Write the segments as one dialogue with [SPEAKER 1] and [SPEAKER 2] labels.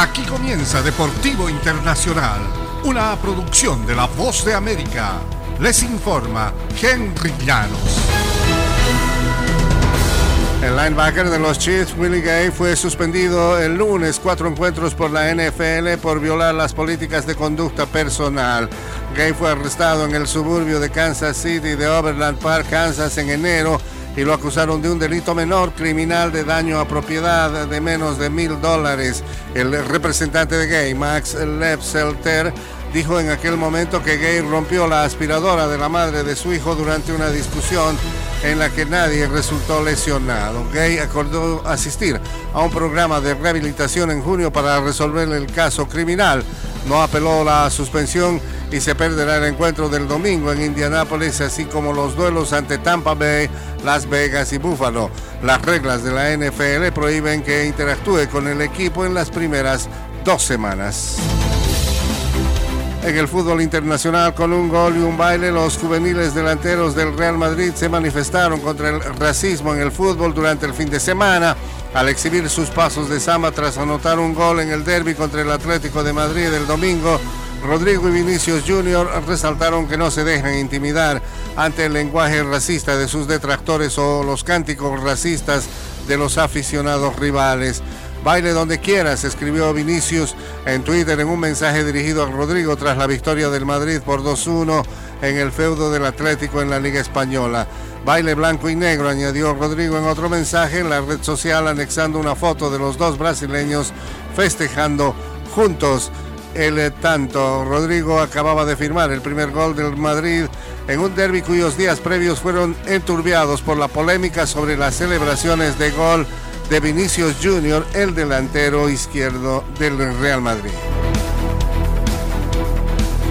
[SPEAKER 1] Aquí comienza Deportivo Internacional, una producción de La Voz de América. Les informa Henry Llanos.
[SPEAKER 2] El linebacker de los Chiefs, Willie Gay, fue suspendido el lunes cuatro encuentros por la NFL por violar las políticas de conducta personal. Gay fue arrestado en el suburbio de Kansas City de Overland Park, Kansas, en enero y lo acusaron de un delito menor criminal de daño a propiedad de menos de mil dólares. El representante de Gay, Max Lepselter, dijo en aquel momento que Gay rompió la aspiradora de la madre de su hijo durante una discusión en la que nadie resultó lesionado. Gay acordó asistir a un programa de rehabilitación en junio para resolver el caso criminal. No apeló la suspensión y se perderá el encuentro del domingo en Indianápolis, así como los duelos ante Tampa Bay, Las Vegas y Buffalo. Las reglas de la NFL prohíben que interactúe con el equipo en las primeras dos semanas. En el fútbol internacional, con un gol y un baile, los juveniles delanteros del Real Madrid se manifestaron contra el racismo en el fútbol durante el fin de semana al exhibir sus pasos de samba tras anotar un gol en el derby contra el Atlético de Madrid el domingo. Rodrigo y Vinicius Jr. resaltaron que no se dejan intimidar ante el lenguaje racista de sus detractores o los cánticos racistas de los aficionados rivales. Baile donde quieras, escribió Vinicius en Twitter en un mensaje dirigido a Rodrigo tras la victoria del Madrid por 2-1 en el feudo del Atlético en la Liga Española. Baile blanco y negro, añadió Rodrigo en otro mensaje en la red social anexando una foto de los dos brasileños festejando juntos el tanto. Rodrigo acababa de firmar el primer gol del Madrid en un derby cuyos días previos fueron enturbiados por la polémica sobre las celebraciones de gol de Vinicius Junior, el delantero izquierdo del Real Madrid.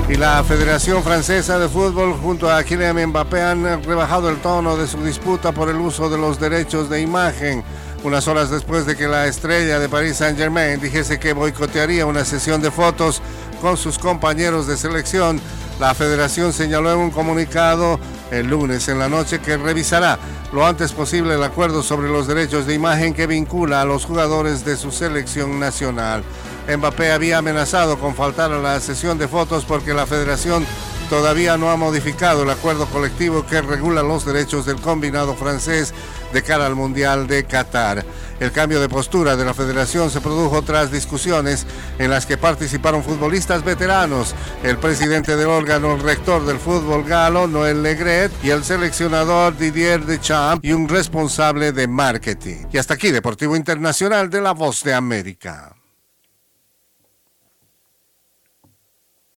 [SPEAKER 2] Y la Federación Francesa de Fútbol junto a Kylian Mbappé han rebajado el tono de su disputa por el uso de los derechos de imagen. Unas horas después de que la estrella de Paris Saint-Germain dijese que boicotearía una sesión de fotos con sus compañeros de selección, la federación señaló en un comunicado el lunes en la noche que revisará lo antes posible el acuerdo sobre los derechos de imagen que vincula a los jugadores de su selección nacional. Mbappé había amenazado con faltar a la sesión de fotos porque la federación todavía no ha modificado el acuerdo colectivo que regula los derechos del combinado francés de cara al Mundial de Qatar. El cambio de postura de la federación se produjo tras discusiones en las que participaron futbolistas veteranos, el presidente del órgano rector del fútbol galo, Noel Legret, y el seleccionador Didier Deschamps y un responsable de marketing. Y hasta aquí, Deportivo Internacional de la Voz de América.